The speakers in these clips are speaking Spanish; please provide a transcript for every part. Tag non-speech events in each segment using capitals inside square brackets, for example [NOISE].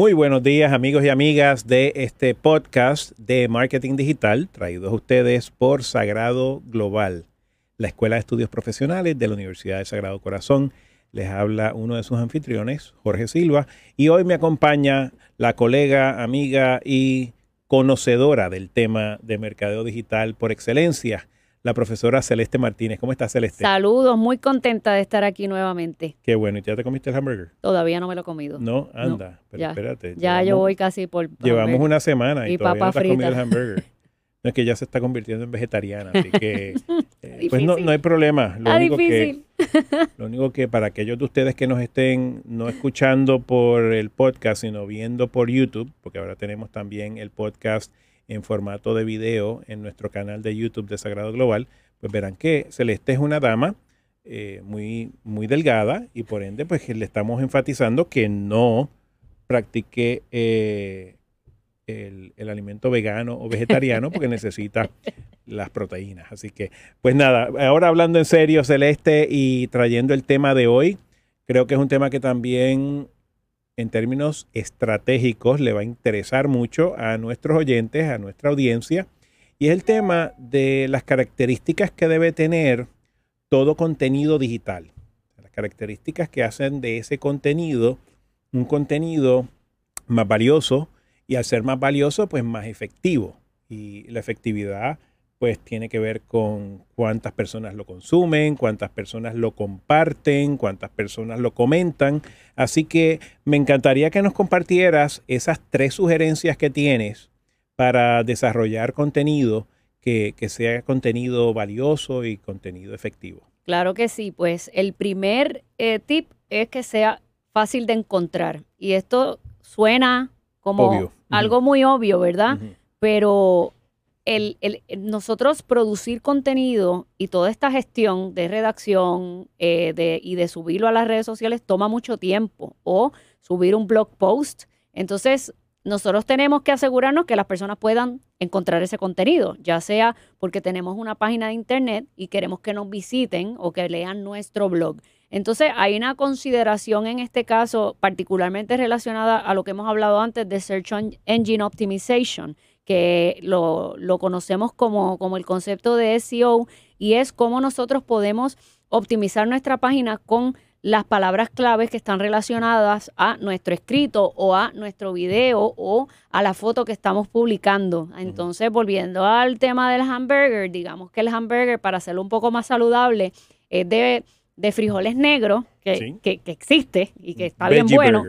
Muy buenos días amigos y amigas de este podcast de marketing digital traídos a ustedes por Sagrado Global, la Escuela de Estudios Profesionales de la Universidad de Sagrado Corazón. Les habla uno de sus anfitriones, Jorge Silva, y hoy me acompaña la colega, amiga y conocedora del tema de mercadeo digital por excelencia, la profesora Celeste Martínez. ¿Cómo estás, Celeste? Saludos, muy contenta de estar aquí nuevamente. Qué bueno. ¿Y ya te comiste el hamburger? Todavía no me lo he comido. No, anda, pero espérate. Ya yo voy casi por... Llevamos una semana y, todavía no te has comido el hamburger. [LAUGHS] No es que ya se está convirtiendo en vegetariana, así que [LAUGHS] eh, pues no, no, hay problema. Lo único, que, [LAUGHS] lo único que para aquellos de ustedes que nos estén no escuchando por el podcast, sino viendo por YouTube, porque ahora tenemos también el podcast en formato de video en nuestro canal de YouTube de Sagrado Global, pues verán que Celeste es una dama eh, muy, muy delgada y por ende pues le estamos enfatizando que no practique eh, el, el, alimento vegano o vegetariano porque [LAUGHS] necesita las proteínas. Así que pues nada, ahora hablando en serio Celeste y trayendo el tema de hoy, creo que es un tema que también en términos estratégicos le va a interesar mucho a nuestros oyentes, a nuestra audiencia, y es el tema de las características que debe tener todo contenido digital. Las características que hacen de ese contenido un contenido más valioso y al ser más valioso, pues más efectivo. Y la efectividad pues tiene que ver con cuántas personas lo consumen, cuántas personas lo comparten, cuántas personas lo comentan. Así que me encantaría que nos compartieras esas tres sugerencias que tienes para desarrollar contenido que, sea contenido valioso y contenido efectivo. Claro que sí, pues el primer eh, tip es que sea fácil de encontrar. Y esto suena como algo muy obvio, ¿verdad? Pero el, nosotros producir contenido y toda esta gestión de redacción eh, y de subirlo a las redes sociales toma mucho tiempo o subir un blog post. Entonces, nosotros tenemos que asegurarnos que las personas puedan encontrar ese contenido, ya sea porque tenemos una página de internet y queremos que nos visiten o que lean nuestro blog. Entonces, hay una consideración en este caso particularmente relacionada a lo que hemos hablado antes de Search Engine Optimization, que lo, conocemos como, como el concepto de SEO y es cómo nosotros podemos optimizar nuestra página con las palabras claves que están relacionadas a nuestro escrito o a nuestro video o a la foto que estamos publicando. Entonces, volviendo al tema del hamburger, digamos que el hamburger, para hacerlo un poco más saludable, es de, de frijoles negros, que, que, existe y que está bien bueno,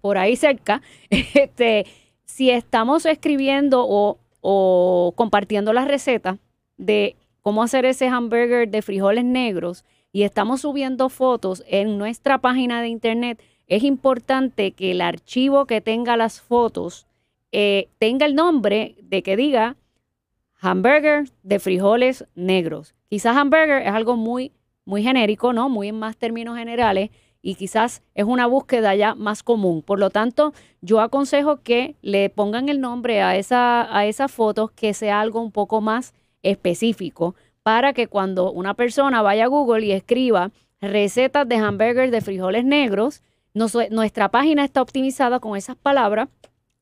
por ahí cerca. [LAUGHS] Este, si estamos escribiendo o, compartiendo la receta de cómo hacer ese hamburger de frijoles negros y estamos subiendo fotos en nuestra página de internet, es importante que el archivo que tenga las fotos eh, tenga el nombre de que diga hamburger de frijoles negros. Quizás hamburger es algo muy, muy genérico, ¿no? Muy en más términos generales y quizás es una búsqueda ya más común. Por lo tanto, yo aconsejo que le pongan el nombre a esa, a esas fotos que sea algo un poco más específico para que cuando una persona vaya a Google y escriba recetas de hamburgers de frijoles negros, nuestra página está optimizada con esas palabras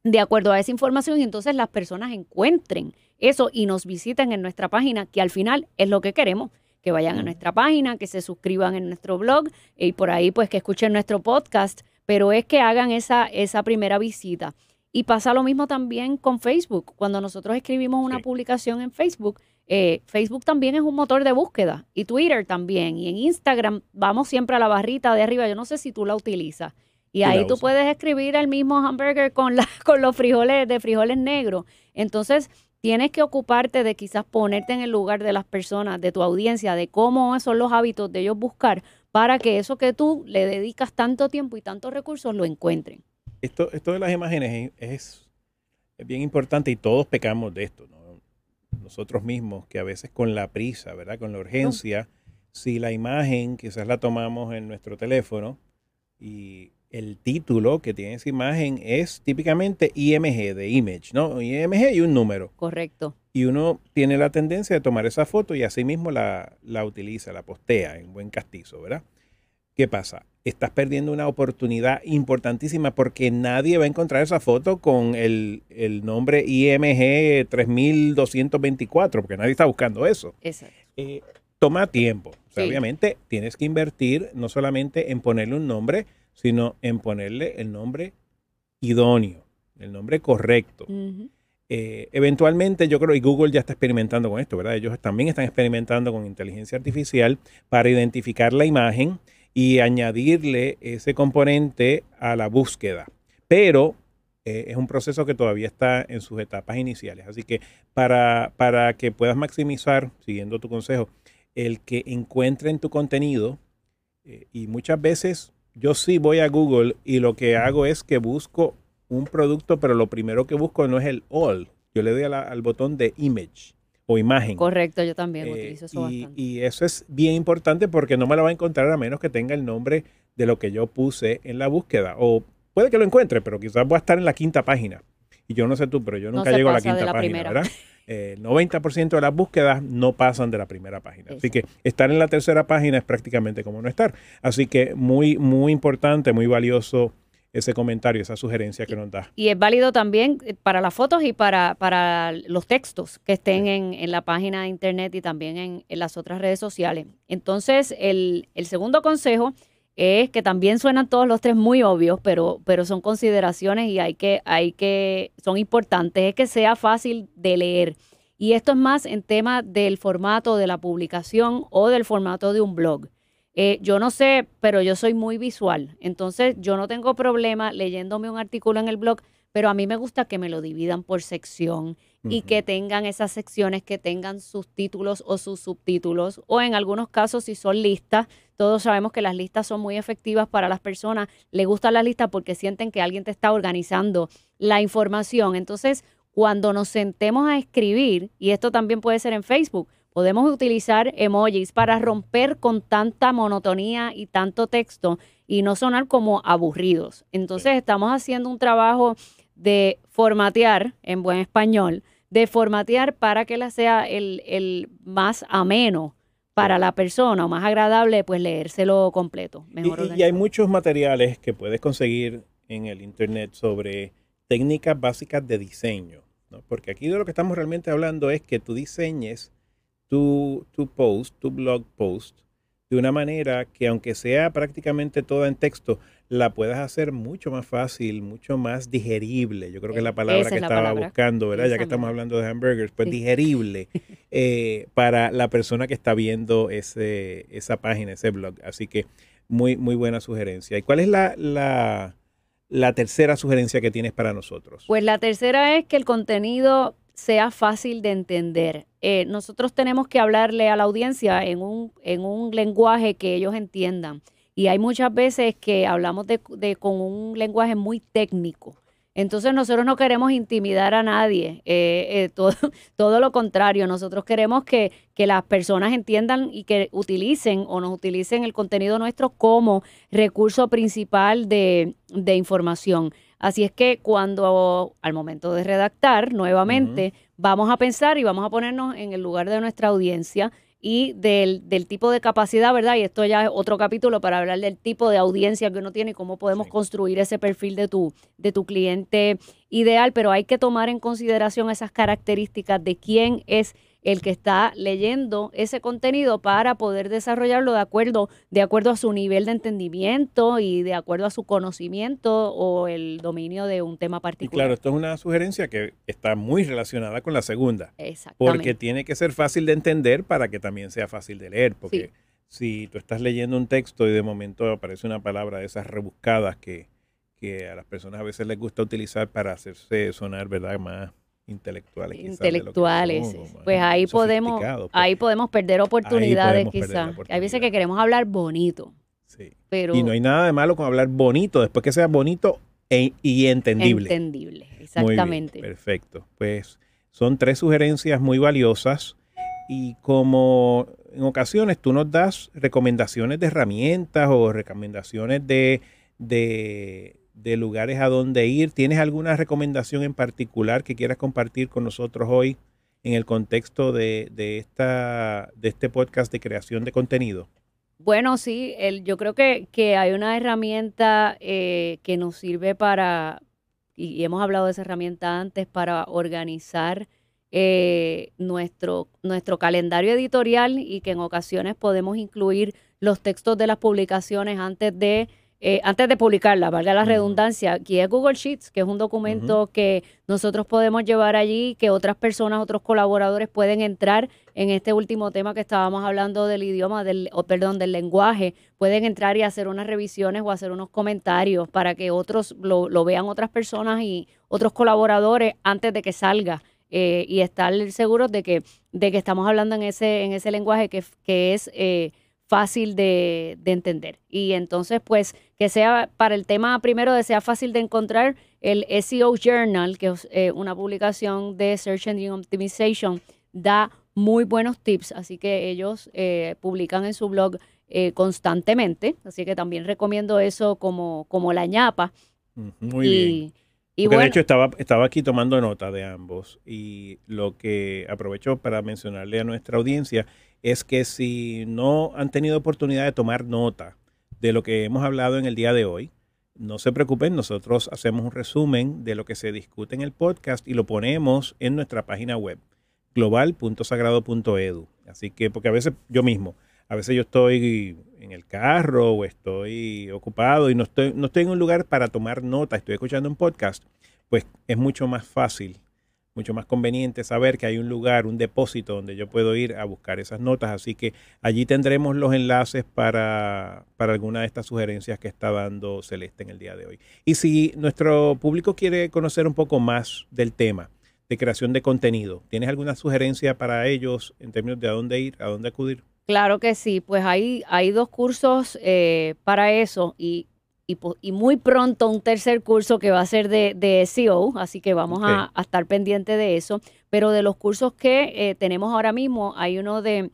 de acuerdo a esa información y entonces las personas encuentren eso y nos visiten en nuestra página, que al final es lo que queremos, que vayan a mm. nuestra página, que se suscriban en nuestro blog y por ahí pues que escuchen nuestro podcast, pero es que hagan esa, esa primera visita. Y pasa lo mismo también con Facebook. Cuando nosotros escribimos una publicación en Facebook, eh, Facebook también es un motor de búsqueda y Twitter también. Y en Instagram vamos siempre a la barrita de arriba. Yo no sé si tú la utilizas. Y ahí tú puedes escribir el mismo hamburger con, la, [LAUGHS] con los frijoles de frijoles negros. Entonces, tienes que ocuparte de quizás ponerte en el lugar de las personas, de tu audiencia, de cómo son los hábitos de ellos buscar para que eso que tú le dedicas tanto tiempo y tantos recursos lo encuentren. Esto, esto de las imágenes es, es bien importante y todos pecamos de esto, ¿no? Nosotros mismos, que a veces con la prisa, ¿verdad? Con la urgencia, si la imagen quizás la tomamos en nuestro teléfono y el título que tiene esa imagen es típicamente IMG de image, ¿no? IMG y un número. Correcto. Y uno tiene la tendencia de tomar esa foto y así mismo la, la utiliza, la postea en buen castizo, ¿verdad? ¿qué pasa? Estás perdiendo una oportunidad importantísima porque nadie va a encontrar esa foto con el, nombre IMG 3224, porque nadie está buscando eso. Exacto. Eh, toma tiempo. Obviamente tienes que invertir no solamente en ponerle un nombre, sino en ponerle el nombre idóneo, el nombre correcto. Eh, eventualmente yo creo, y Google ya está experimentando con esto, ¿verdad? Ellos también están experimentando con inteligencia artificial para identificar la imagen y añadirle ese componente a la búsqueda. Pero eh, es un proceso que todavía está en sus etapas iniciales. Así que para, para que puedas maximizar, siguiendo tu consejo, el que encuentren tu contenido, eh, y muchas veces yo sí voy a Google y lo que hago es que busco un producto, pero lo primero que busco no es el all. Yo le doy al botón de image o imagen. Correcto, yo también eh, utilizo eso y, bastante. Y eso es bien importante porque no me la va a encontrar a menos que tenga el nombre de lo que yo puse en la búsqueda. O puede que lo encuentre, pero quizás voy a estar en la quinta página. Y yo no sé tú, pero yo nunca llego a la quinta página, ¿verdad? El 90% de las búsquedas no pasan de la primera página. Así que estar en la tercera página es prácticamente como no estar. Así que muy, muy importante, muy valioso ese comentario, esa sugerencia que nos da. Y es válido también eh, para las fotos y para, para los textos que estén en, la página de internet y también en, las otras redes sociales. Entonces, el, segundo consejo es que también suenan todos los tres muy obvios, pero, pero son consideraciones y hay que, hay que, son importantes, es que sea fácil de leer. Y esto es más en tema del formato de la publicación o del formato de un blog. Eh, yo no sé, pero yo soy muy visual, entonces yo no tengo problema leyéndome un artículo en el blog, pero a mí me gusta que me lo dividan por sección y que tengan esas secciones que tengan sus títulos o sus subtítulos, o en algunos casos si son listas, todos sabemos que las listas son muy efectivas para las personas, le gusta la lista porque sienten que alguien te está organizando la información. Entonces, cuando nos sentemos a escribir, y esto también puede ser en Facebook, Podemos utilizar emojis para romper con tanta monotonía y tanto texto y no sonar como aburridos. Entonces estamos haciendo un trabajo de formatear, en buen español, de formatear para que la sea el, más ameno para la persona o más agradable, pues leérselo completo. Mejor y, hay muchos materiales que puedes conseguir en el Internet sobre técnicas básicas de diseño, porque aquí de lo que estamos realmente hablando es que tú diseñes tu, post, tu blog post, de una manera que aunque sea prácticamente toda en texto, la puedas hacer mucho más fácil, mucho más digerible. Yo creo que es la palabra que estaba buscando, ¿verdad? ya que estamos hablando de hamburgers, pues digerible [LAUGHS] eh, para la persona que está viendo ese, esa página, ese blog. Así que muy, muy buena sugerencia. ¿Y cuál es la, la, la tercera sugerencia que tienes para nosotros? Pues la tercera es que el contenido sea fácil de entender. Eh, nosotros tenemos que hablarle a la audiencia en un, en un lenguaje que ellos entiendan. Y hay muchas veces que hablamos de, con un lenguaje muy técnico. Entonces nosotros no queremos intimidar a nadie, eh, eh, todo, [LAUGHS] todo lo contrario, nosotros queremos que, que, las personas entiendan y que utilicen o nos utilicen el contenido nuestro como recurso principal de, de información. Así es que cuando al momento de redactar nuevamente, vamos a pensar y vamos a ponernos en el lugar de nuestra audiencia y del, tipo de capacidad, ¿verdad? Y esto ya es otro capítulo para hablar del tipo de audiencia que uno tiene y cómo podemos construir ese perfil de tu, de tu cliente ideal, pero hay que tomar en consideración esas características de quién es el que está leyendo ese contenido para poder desarrollarlo de acuerdo, de acuerdo a su nivel de entendimiento y de acuerdo a su conocimiento o el dominio de un tema particular. Y claro, esto es una sugerencia que está muy relacionada con la segunda. Exactamente. Porque tiene que ser fácil de entender para que también sea fácil de leer. Porque si tú estás leyendo un texto y de momento aparece una palabra de esas rebuscadas que, que a las personas a veces les gusta utilizar para hacerse sonar, ¿verdad? Más intelectuales. Intelectuales. pues ahí podemos, pues. ahí podemos perder oportunidades quizás. Hay veces que queremos hablar bonito. Sí. Pero, y no hay nada de malo con hablar bonito, después que sea bonito e, y entendible. Entendible, exactamente. perfecto. Pues son tres sugerencias muy valiosas y como en ocasiones tú nos das recomendaciones de herramientas o recomendaciones de, de, de lugares a donde ir. ¿Tienes alguna recomendación en particular que quieras compartir con nosotros hoy en el contexto de, esta, de este podcast de creación de contenido? Bueno, sí, yo creo que, que hay una herramienta eh, que nos sirve para, y, hemos hablado de esa herramienta antes, para organizar eh, nuestro, nuestro calendario editorial y que en ocasiones podemos incluir los textos de las publicaciones antes de eh, antes de publicarla, valga la redundancia, aquí es Google Sheets, que es un documento que nosotros podemos llevar allí, que otras personas, otros colaboradores pueden entrar en este último tema que estábamos hablando del idioma, del, perdón, del lenguaje, pueden entrar y hacer unas revisiones o hacer unos comentarios para que otros lo, vean otras personas y otros colaboradores antes de que salga. Eh, y estar seguros de que, de que estamos hablando en ese, en ese lenguaje que, que es eh, fácil de, entender. Y entonces, pues, que sea para el tema primero de sea fácil de encontrar, el SEO Journal, que es eh, una publicación de Search Engine Optimization, da muy buenos tips, así que ellos eh, publican en su blog eh, constantemente, así que también recomiendo eso como, como la ñapa. Muy bien. Y De hecho, estaba, estaba aquí tomando nota de ambos y lo que aprovecho para mencionarle a nuestra audiencia es que si no han tenido oportunidad de tomar nota de lo que hemos hablado en el día de hoy, no se preocupen, nosotros hacemos un resumen de lo que se discute en el podcast y lo ponemos en nuestra página web, global.sagrado.edu. Así que, porque a veces yo mismo, a veces yo estoy en el carro o estoy ocupado y no estoy, no estoy en un lugar para tomar nota, estoy escuchando un podcast, pues es mucho más fácil mucho más conveniente saber que hay un lugar, un depósito donde yo puedo ir a buscar esas notas. Así que allí tendremos los enlaces para, para alguna de estas sugerencias que está dando Celeste en el día de hoy. Y si nuestro público quiere conocer un poco más del tema de creación de contenido, ¿tienes alguna sugerencia para ellos en términos de a dónde ir, a dónde acudir? Claro que sí, pues hay, hay dos cursos eh, para eso y y, muy pronto un tercer curso que va a ser de, SEO, así que vamos a, estar pendientes de eso. Pero de los cursos que eh, tenemos ahora mismo, hay uno de,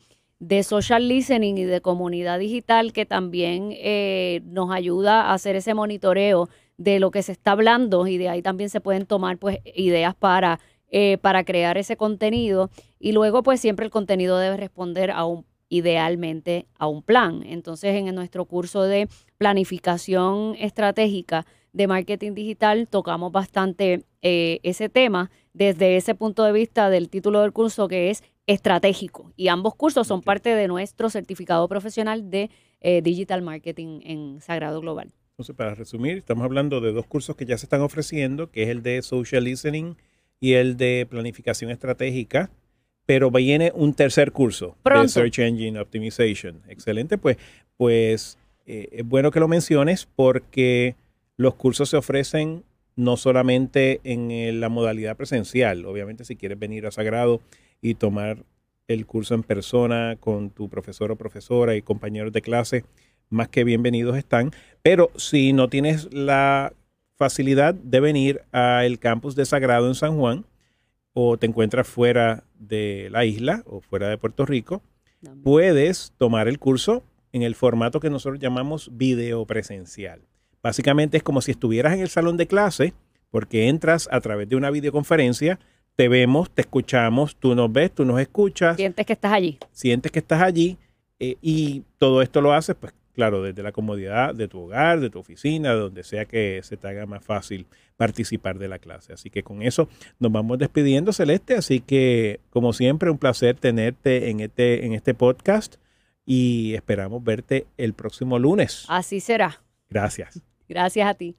social listening y de comunidad digital que también eh, nos ayuda a hacer ese monitoreo de lo que se está hablando y de ahí también se pueden tomar pues ideas para, eh, para crear ese contenido. Y luego pues siempre el contenido debe responder a un idealmente a un plan. Entonces, en nuestro curso de planificación estratégica de marketing digital tocamos bastante eh, ese tema desde ese punto de vista del título del curso que es estratégico. Y ambos cursos son parte de nuestro certificado profesional de eh, Digital Marketing en Sagrado Global. Entonces, para resumir, estamos hablando de dos cursos que ya se están ofreciendo, que es el de Social Listening y el de Planificación Estratégica pero viene un tercer curso de Search Engine Optimization. Excelente, pues, pues eh, es bueno que lo menciones porque los cursos se ofrecen no solamente en la modalidad presencial, obviamente si quieres venir a Sagrado y tomar el curso en persona con tu profesor o profesora y compañeros de clase, más que bienvenidos están, pero si no tienes la facilidad de venir al campus de Sagrado en San Juan, o te encuentras fuera de la isla o fuera de Puerto Rico, puedes tomar el curso en el formato que nosotros llamamos video presencial. Básicamente es como si estuvieras en el salón de clase, porque entras a través de una videoconferencia, te vemos, te escuchamos, tú nos ves, tú nos escuchas. Sientes que estás allí. Sientes que estás allí eh, y todo esto lo haces pues claro, desde la comodidad de tu hogar, de tu oficina, de donde sea que se te haga más fácil participar de la clase. Así que con eso nos vamos despidiendo, Celeste. Así que, como siempre, un placer tenerte en este, en este podcast y esperamos verte el próximo lunes. Así será. Gracias. Gracias a ti.